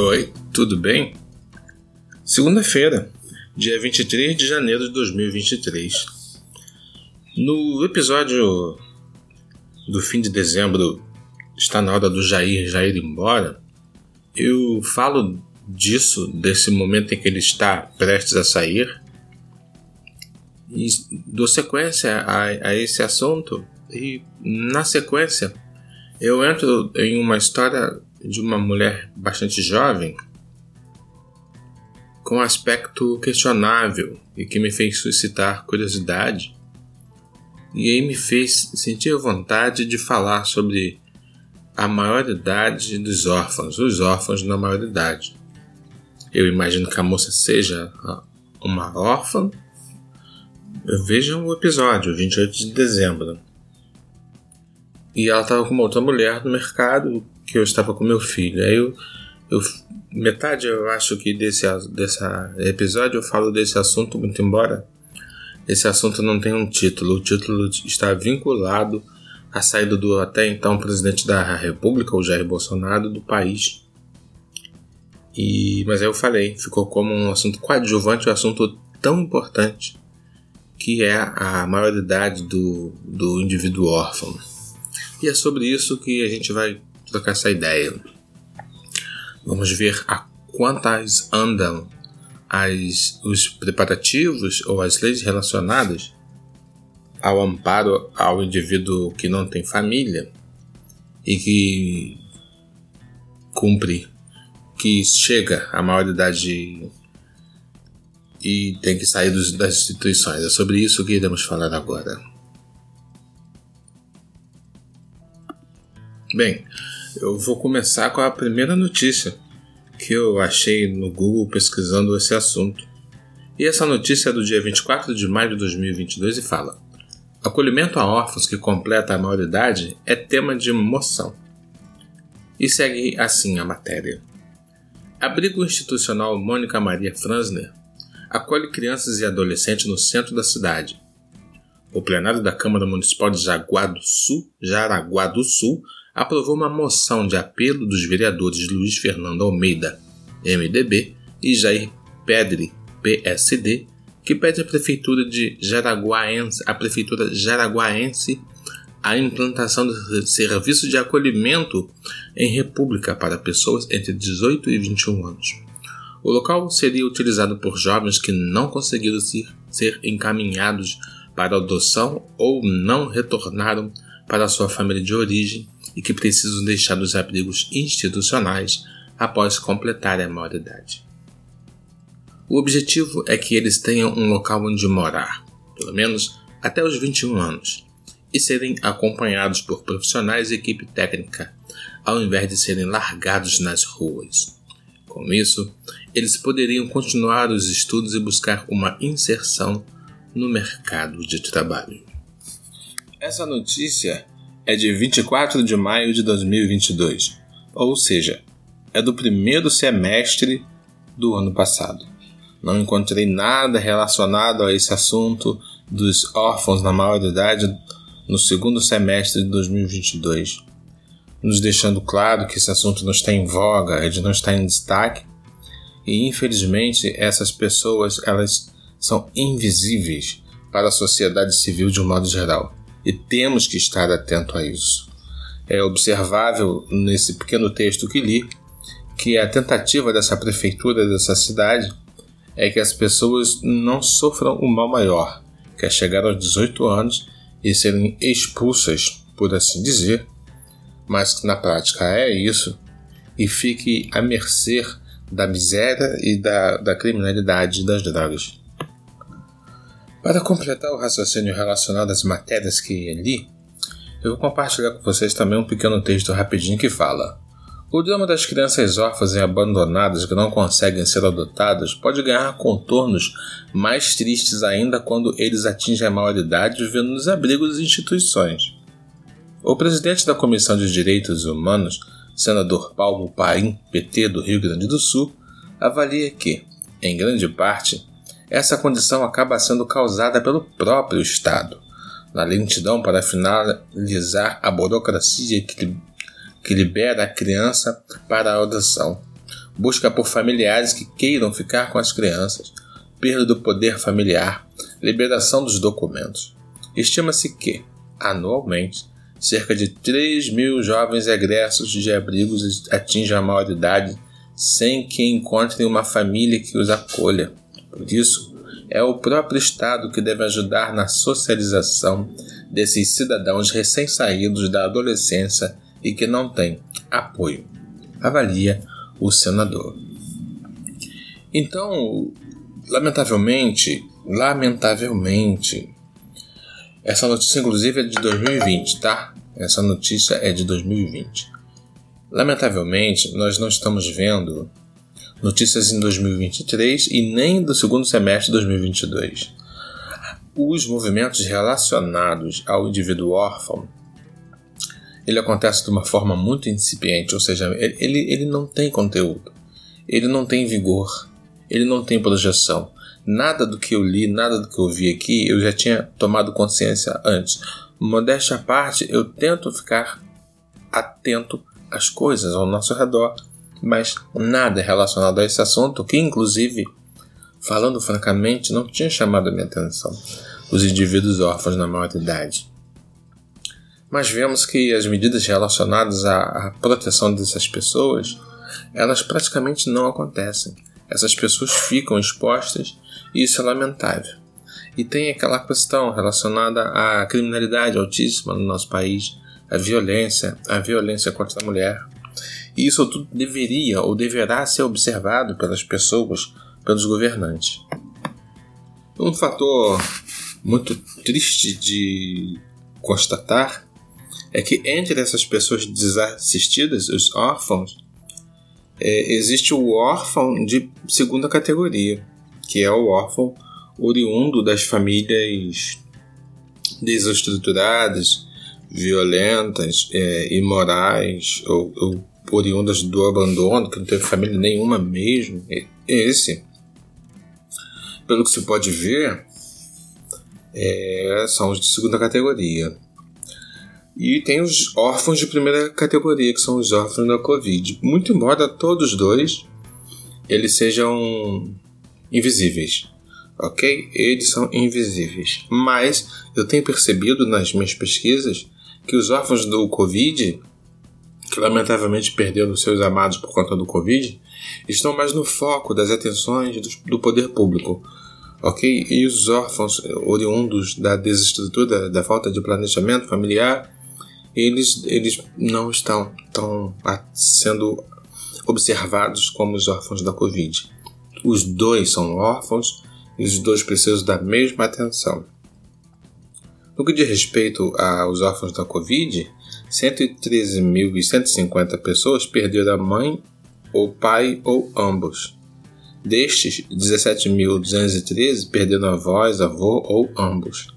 Oi, tudo bem? Segunda-feira, dia 23 de janeiro de 2023. No episódio do fim de dezembro, está na hora do Jair, Jair ir embora, eu falo disso, desse momento em que ele está prestes a sair, e dou sequência a, a esse assunto, e na sequência eu entro em uma história de uma mulher bastante jovem, com aspecto questionável e que me fez suscitar curiosidade, e aí me fez sentir vontade de falar sobre a maioridade dos órfãos, os órfãos na maioridade. Eu imagino que a moça seja uma órfã. Vejam o episódio, 28 de dezembro. E ela estava com uma outra mulher no mercado que eu estava com meu filho. Aí eu, eu metade eu acho que desse, desse episódio eu falo desse assunto, muito embora esse assunto não tenha um título. O título está vinculado à saída do até então presidente da República, o Jair Bolsonaro, do país. E, mas aí eu falei, ficou como um assunto coadjuvante, um assunto tão importante que é a maioridade do, do indivíduo órfão. E é sobre isso que a gente vai trocar essa ideia. Vamos ver a quantas andam as, os preparativos ou as leis relacionadas ao amparo ao indivíduo que não tem família e que cumpre, que chega à maioridade e tem que sair dos, das instituições. É sobre isso que iremos falar agora. Bem, eu vou começar com a primeira notícia que eu achei no Google pesquisando esse assunto. E essa notícia é do dia 24 de maio de 2022 e fala: Acolhimento a órfãos que completa a maioridade é tema de moção. E segue assim a matéria. Abrigo Institucional Mônica Maria Franzner acolhe crianças e adolescentes no centro da cidade. O plenário da Câmara Municipal de Jaguá do Sul, Jaraguá do Sul, aprovou uma moção de apelo dos vereadores Luiz Fernando Almeida, MDB, e Jair Pedre, PSD, que pede à prefeitura de Jaraguaense, a prefeitura jaraguaense a implantação de serviço de acolhimento em república para pessoas entre 18 e 21 anos. O local seria utilizado por jovens que não conseguiram ser, ser encaminhados para adoção ou não retornaram para sua família de origem e que precisam deixar os abrigos institucionais após completarem a maioridade. O objetivo é que eles tenham um local onde morar, pelo menos até os 21 anos, e serem acompanhados por profissionais e equipe técnica, ao invés de serem largados nas ruas. Com isso, eles poderiam continuar os estudos e buscar uma inserção no mercado de trabalho. Essa notícia é de 24 de maio de 2022, ou seja, é do primeiro semestre do ano passado. Não encontrei nada relacionado a esse assunto dos órfãos na maioridade no segundo semestre de 2022, nos deixando claro que esse assunto não está em voga, ele não está em destaque, e infelizmente essas pessoas elas são invisíveis para a sociedade civil de um modo geral e temos que estar atento a isso. É observável nesse pequeno texto que li que a tentativa dessa prefeitura dessa cidade é que as pessoas não sofram o mal maior, que é chegar aos 18 anos e serem expulsas, por assim dizer, mas que na prática é isso, e fique à mercê da miséria e da, da criminalidade das drogas. Para completar o raciocínio relacionado às matérias que li, eu vou compartilhar com vocês também um pequeno texto rapidinho que fala: O drama das crianças órfãs e abandonadas que não conseguem ser adotadas pode ganhar contornos mais tristes ainda quando eles atingem a maioridade vivendo nos abrigos e instituições. O presidente da Comissão de Direitos Humanos, senador Paulo Paim, PT do Rio Grande do Sul, avalia que, em grande parte, essa condição acaba sendo causada pelo próprio Estado, na lentidão para finalizar a burocracia que, que libera a criança para a adoção. busca por familiares que queiram ficar com as crianças, perda do poder familiar, liberação dos documentos. Estima-se que, anualmente, cerca de 3 mil jovens egressos de abrigos atingem a maioridade sem que encontrem uma família que os acolha. Por isso, é o próprio Estado que deve ajudar na socialização desses cidadãos recém-saídos da adolescência e que não têm apoio. Avalia o senador. Então, lamentavelmente, lamentavelmente, essa notícia inclusive é de 2020, tá? Essa notícia é de 2020. Lamentavelmente, nós não estamos vendo notícias em 2023 e nem do segundo semestre de 2022. Os movimentos relacionados ao indivíduo órfão ele acontece de uma forma muito incipiente, ou seja, ele, ele não tem conteúdo, ele não tem vigor, ele não tem projeção. Nada do que eu li, nada do que eu vi aqui, eu já tinha tomado consciência antes. Modéstia à parte, eu tento ficar atento às coisas ao nosso redor, mas nada relacionado a esse assunto, que inclusive, falando francamente, não tinha chamado a minha atenção. Os indivíduos órfãos na maior idade mas vemos que as medidas relacionadas à, à proteção dessas pessoas, elas praticamente não acontecem. Essas pessoas ficam expostas e isso é lamentável. E tem aquela questão relacionada à criminalidade altíssima no nosso país, a violência, a violência contra a mulher. Isso tudo deveria ou deverá ser observado pelas pessoas, pelos governantes. Um fator muito triste de constatar é que entre essas pessoas desassistidas, os órfãos, é, existe o órfão de segunda categoria, que é o órfão oriundo das famílias desestruturadas, violentas, é, imorais ou, ou oriundas do abandono, que não teve família nenhuma mesmo. Esse, pelo que se pode ver, é, são os de segunda categoria. E tem os órfãos de primeira categoria, que são os órfãos da Covid. Muito embora todos dois eles sejam invisíveis, ok? Eles são invisíveis. Mas eu tenho percebido nas minhas pesquisas que os órfãos do Covid, lamentavelmente perderam seus amados por conta do Covid, estão mais no foco das atenções do poder público. Ok? E os órfãos oriundos da desestrutura, da falta de planejamento familiar, eles, eles não estão tão sendo observados como os órfãos da Covid. Os dois são órfãos e os dois precisam da mesma atenção. No que diz respeito aos órfãos da Covid, 113.150 pessoas perderam a mãe, ou pai, ou ambos. Destes, 17.213 perderam avós, avô ou ambos.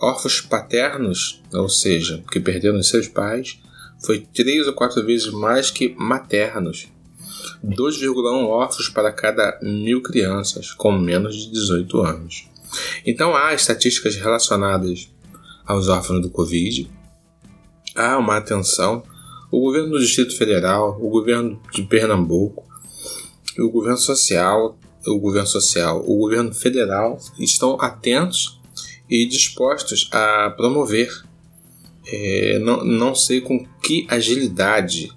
Órfãos paternos, ou seja, que perderam seus pais, foi três ou quatro vezes mais que maternos. 2,1 órfãos para cada mil crianças com menos de 18 anos. Então há estatísticas relacionadas aos órfãos do Covid, há uma atenção. O governo do Distrito Federal, o governo de Pernambuco, o governo social, o governo social, o governo federal estão atentos e dispostos a promover. É, não, não sei com que agilidade,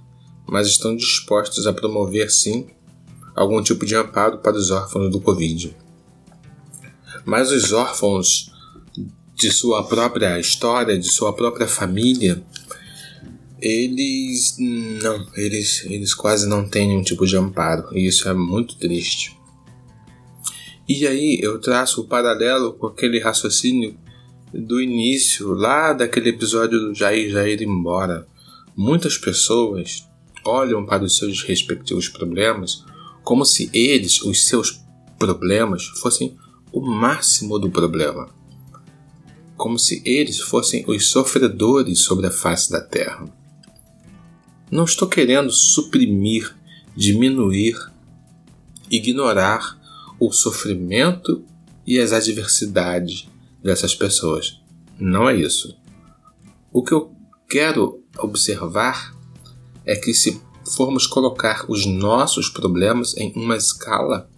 mas estão dispostos a promover sim algum tipo de amparo para os órfãos do Covid. Mas os órfãos de sua própria história, de sua própria família, eles não, eles, eles quase não têm nenhum tipo de amparo, e isso é muito triste. E aí eu traço o paralelo com aquele raciocínio do início, lá daquele episódio do Jair Jair embora. Muitas pessoas olham para os seus respectivos problemas como se eles, os seus problemas, fossem o máximo do problema. Como se eles fossem os sofredores sobre a face da terra. Não estou querendo suprimir, diminuir, ignorar o sofrimento e as adversidades dessas pessoas. Não é isso. O que eu quero observar é que se formos colocar os nossos problemas em uma escala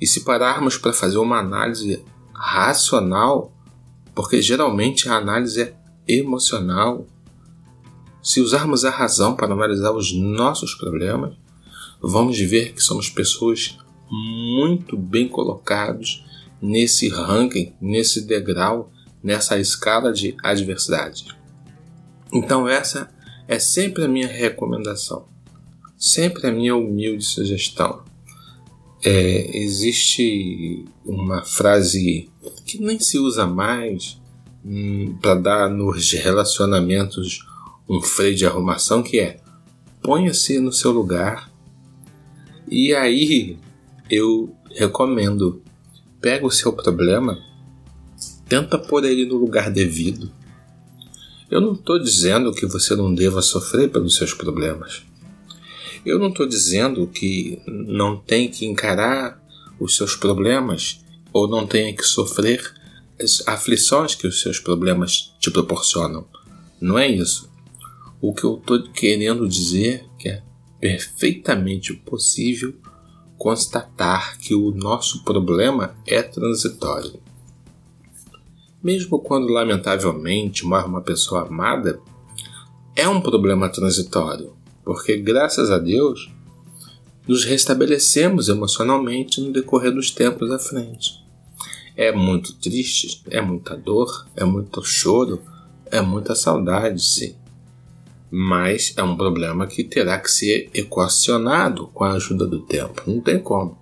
e se pararmos para fazer uma análise racional, porque geralmente a análise é emocional, se usarmos a razão para analisar os nossos problemas, vamos ver que somos pessoas muito bem colocados nesse ranking, nesse degrau, nessa escala de adversidade. Então essa é sempre a minha recomendação, sempre a minha humilde sugestão. É, existe uma frase que nem se usa mais hum, para dar nos relacionamentos um freio de arrumação que é ponha-se no seu lugar e aí eu recomendo pega o seu problema tenta pôr ele no lugar devido eu não estou dizendo que você não deva sofrer pelos seus problemas eu não estou dizendo que não tem que encarar os seus problemas ou não tenha que sofrer as aflições que os seus problemas te proporcionam. Não é isso. O que eu estou querendo dizer é que é perfeitamente possível constatar que o nosso problema é transitório. Mesmo quando lamentavelmente morre uma pessoa amada, é um problema transitório porque graças a Deus nos restabelecemos emocionalmente no decorrer dos tempos à frente. É muito triste, é muita dor, é muito choro, é muita saudade, sim. Mas é um problema que terá que ser equacionado com a ajuda do tempo, não tem como.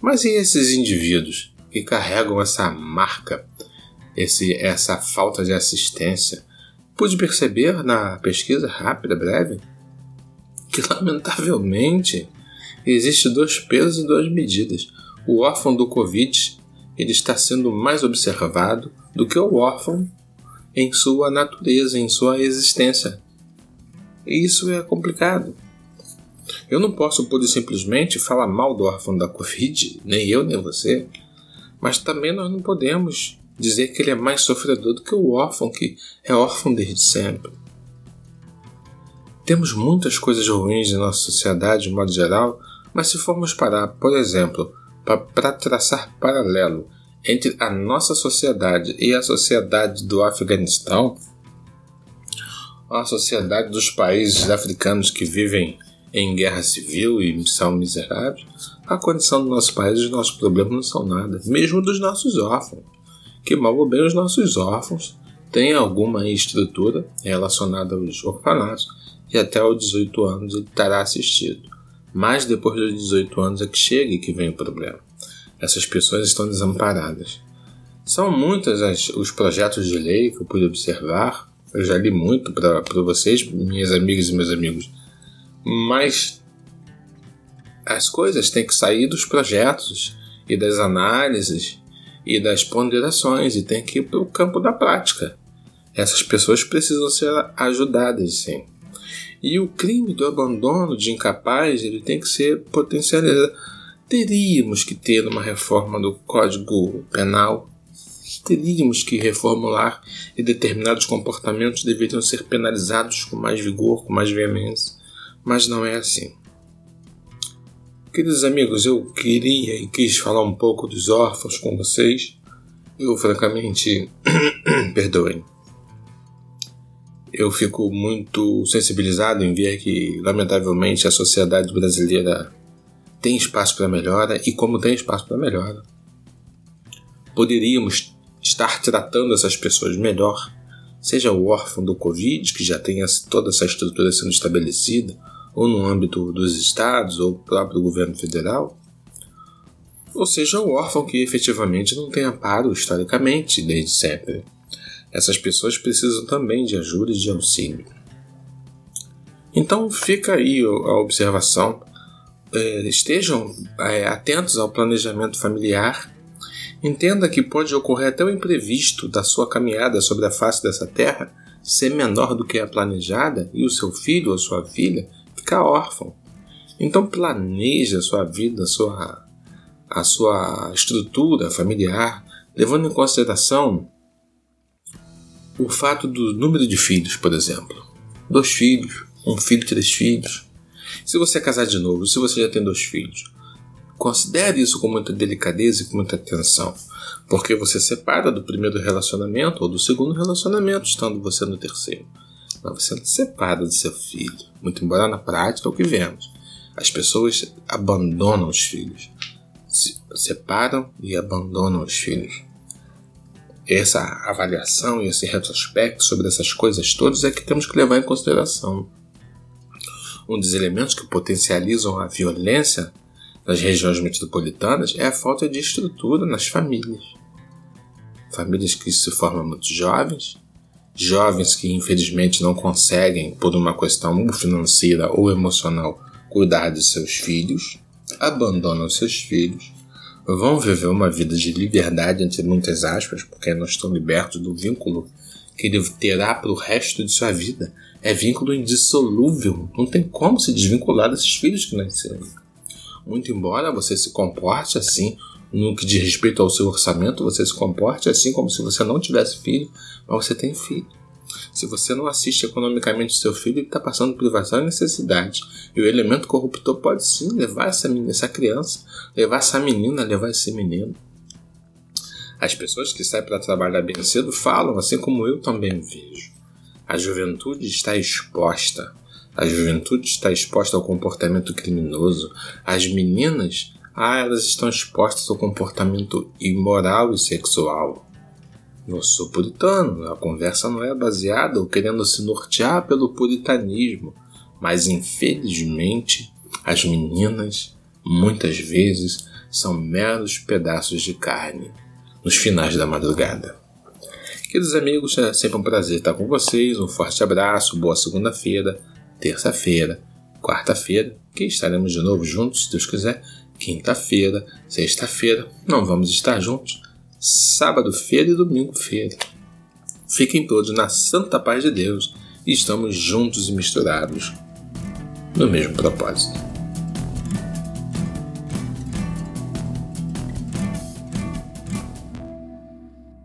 Mas e esses indivíduos que carregam essa marca, esse, essa falta de assistência? Pude perceber na pesquisa rápida, breve, que lamentavelmente existe dois pesos e duas medidas. O órfão do Covid ele está sendo mais observado do que o órfão em sua natureza, em sua existência. E isso é complicado. Eu não posso pura e simplesmente falar mal do órfão da Covid, nem eu nem você, mas também nós não podemos dizer que ele é mais sofredor do que o órfão que é órfão desde sempre. Temos muitas coisas ruins em nossa sociedade, de modo geral, mas se formos parar, por exemplo, para traçar paralelo entre a nossa sociedade e a sociedade do Afeganistão, a sociedade dos países africanos que vivem em guerra civil e são miseráveis, a condição do nosso país e os nossos problemas não são nada, mesmo dos nossos órfãos, que mal ou bem os nossos órfãos têm alguma estrutura relacionada aos orfanatos e até os 18 anos ele estará assistido. Mas depois dos 18 anos é que chega e que vem o problema. Essas pessoas estão desamparadas. São muitos os projetos de lei que eu pude observar. Eu já li muito para vocês, minhas amigas e meus amigos. Mas as coisas têm que sair dos projetos e das análises e das ponderações e tem que ir para o campo da prática. Essas pessoas precisam ser ajudadas, sim. E o crime do abandono de incapaz ele tem que ser potencializado. Teríamos que ter uma reforma do Código Penal. Teríamos que reformular e determinados comportamentos deveriam ser penalizados com mais vigor, com mais veemência. Mas não é assim. Queridos amigos, eu queria e quis falar um pouco dos órfãos com vocês. Eu, francamente, perdoem eu fico muito sensibilizado em ver que, lamentavelmente, a sociedade brasileira tem espaço para melhora e, como tem espaço para melhora, poderíamos estar tratando essas pessoas melhor, seja o órfão do Covid, que já tem toda essa estrutura sendo estabelecida, ou no âmbito dos estados ou próprio governo federal, ou seja, o órfão que efetivamente não tem amparo historicamente desde sempre. Essas pessoas precisam também de ajuda e de auxílio. Então fica aí a observação. É, estejam é, atentos ao planejamento familiar. Entenda que pode ocorrer até o imprevisto da sua caminhada sobre a face dessa terra ser menor do que a planejada e o seu filho ou sua filha ficar órfão. Então planeje a sua vida, a sua, a sua estrutura familiar, levando em consideração o fato do número de filhos, por exemplo. Dois filhos, Um filho, três filhos. Se você casar de novo, se você já tem dois filhos, considere isso com muita delicadeza e com muita atenção. Porque você separa do primeiro relacionamento ou do segundo relacionamento, estando você no terceiro. Mas você não separa do seu filho. Muito embora na prática é o que vemos. As pessoas abandonam os filhos. Se separam e abandonam os filhos. Essa avaliação e esse retrospecto sobre essas coisas todas é que temos que levar em consideração. Um dos elementos que potencializam a violência nas regiões metropolitanas é a falta de estrutura nas famílias. Famílias que se formam muito jovens, jovens que infelizmente não conseguem, por uma questão financeira ou emocional, cuidar de seus filhos, abandonam seus filhos, vão viver uma vida de liberdade, entre muitas aspas, porque não estão libertos do vínculo que ele terá para o resto de sua vida. É vínculo indissolúvel, não tem como se desvincular desses filhos que nasceram. Muito embora você se comporte assim, no que diz respeito ao seu orçamento, você se comporte assim como se você não tivesse filho, mas você tem filho. Se você não assiste economicamente seu filho, ele está passando privação e necessidade. E o elemento corruptor pode sim levar essa, menina, essa criança, levar essa menina, levar esse menino. As pessoas que saem para trabalhar bem cedo falam, assim como eu também vejo. A juventude está exposta a juventude está exposta ao comportamento criminoso. As meninas, ah, elas estão expostas ao comportamento imoral e sexual. Eu sou puritano, a conversa não é baseada ou querendo se nortear pelo puritanismo, mas infelizmente as meninas, muitas vezes, são meros pedaços de carne nos finais da madrugada. Queridos amigos, é sempre um prazer estar com vocês. Um forte abraço, boa segunda-feira terça-feira, quarta-feira, que estaremos de novo juntos, se Deus quiser, quinta-feira, sexta-feira, não vamos estar juntos, sábado-feira e domingo-feira. Fiquem todos na santa paz de Deus e estamos juntos e misturados no mesmo propósito.